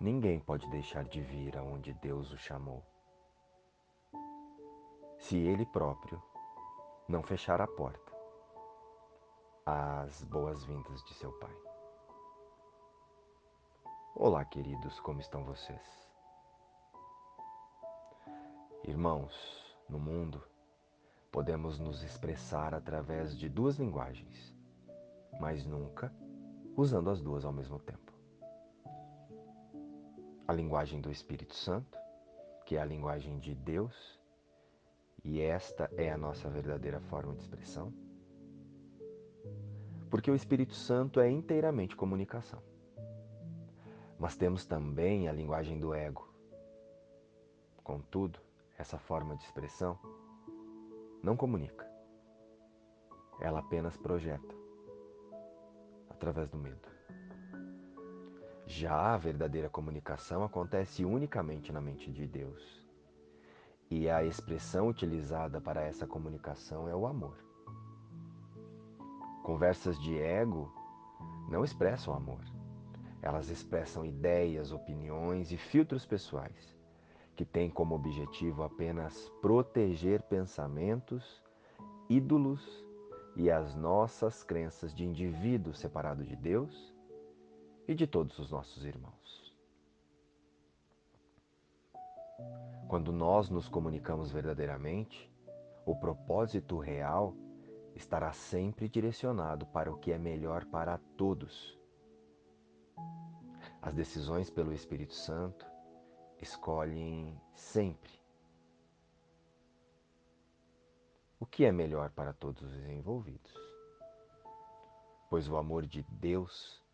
Ninguém pode deixar de vir aonde Deus o chamou. Se ele próprio não fechar a porta às boas-vindas de seu Pai. Olá, queridos, como estão vocês? Irmãos, no mundo, podemos nos expressar através de duas linguagens, mas nunca usando as duas ao mesmo tempo. A linguagem do Espírito Santo, que é a linguagem de Deus, e esta é a nossa verdadeira forma de expressão. Porque o Espírito Santo é inteiramente comunicação. Mas temos também a linguagem do ego. Contudo, essa forma de expressão não comunica. Ela apenas projeta através do medo. Já a verdadeira comunicação acontece unicamente na mente de Deus. E a expressão utilizada para essa comunicação é o amor. Conversas de ego não expressam amor. Elas expressam ideias, opiniões e filtros pessoais, que têm como objetivo apenas proteger pensamentos, ídolos e as nossas crenças de indivíduo separado de Deus e de todos os nossos irmãos. Quando nós nos comunicamos verdadeiramente, o propósito real estará sempre direcionado para o que é melhor para todos as decisões pelo Espírito Santo escolhem sempre o que é melhor para todos os envolvidos. Pois o amor de Deus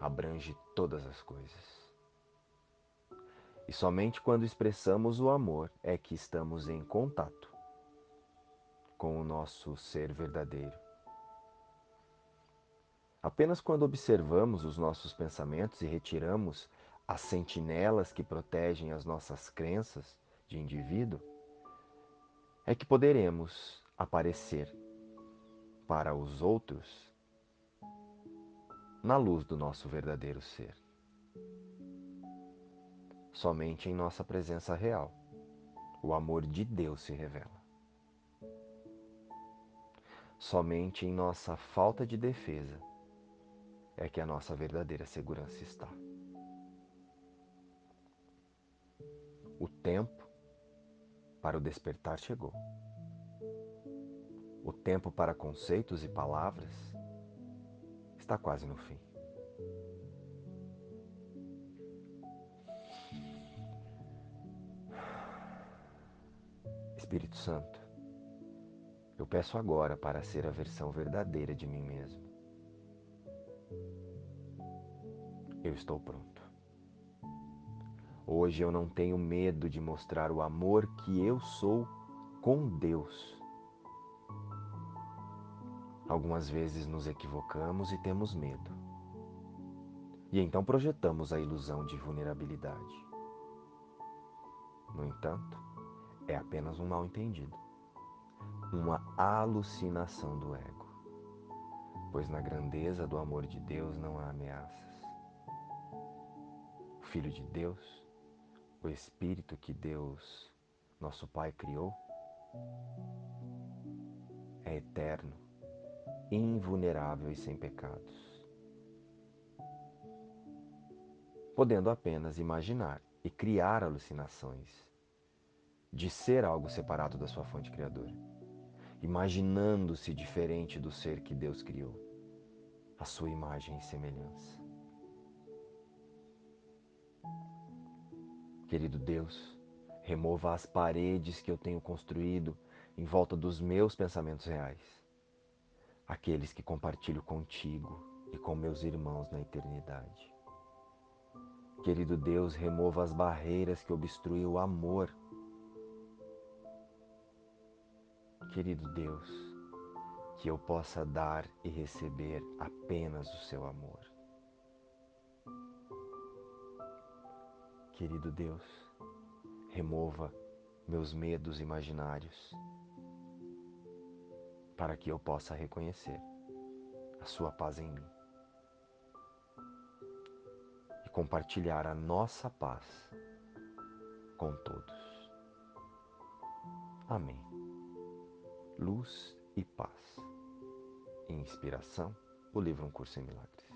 abrange todas as coisas. E somente quando expressamos o amor é que estamos em contato com o nosso ser verdadeiro Apenas quando observamos os nossos pensamentos e retiramos as sentinelas que protegem as nossas crenças de indivíduo, é que poderemos aparecer para os outros na luz do nosso verdadeiro ser. Somente em nossa presença real, o amor de Deus se revela. Somente em nossa falta de defesa é que a nossa verdadeira segurança está. O tempo para o despertar chegou. O tempo para conceitos e palavras está quase no fim. Espírito Santo, eu peço agora para ser a versão verdadeira de mim mesmo eu estou pronto. Hoje eu não tenho medo de mostrar o amor que eu sou com Deus. Algumas vezes nos equivocamos e temos medo. E então projetamos a ilusão de vulnerabilidade. No entanto, é apenas um mal-entendido, uma alucinação do ego, pois na grandeza do amor de Deus não há ameaças. Filho de Deus, o Espírito que Deus, nosso Pai, criou, é eterno, invulnerável e sem pecados. Podendo apenas imaginar e criar alucinações de ser algo separado da sua fonte criadora, imaginando-se diferente do ser que Deus criou, a sua imagem e semelhança. Querido Deus, remova as paredes que eu tenho construído em volta dos meus pensamentos reais, aqueles que compartilho contigo e com meus irmãos na eternidade. Querido Deus, remova as barreiras que obstruem o amor. Querido Deus, que eu possa dar e receber apenas o seu amor. Querido Deus, remova meus medos imaginários para que eu possa reconhecer a Sua paz em mim e compartilhar a nossa paz com todos. Amém. Luz e paz. Inspiração, o livro Um Curso em Milagres.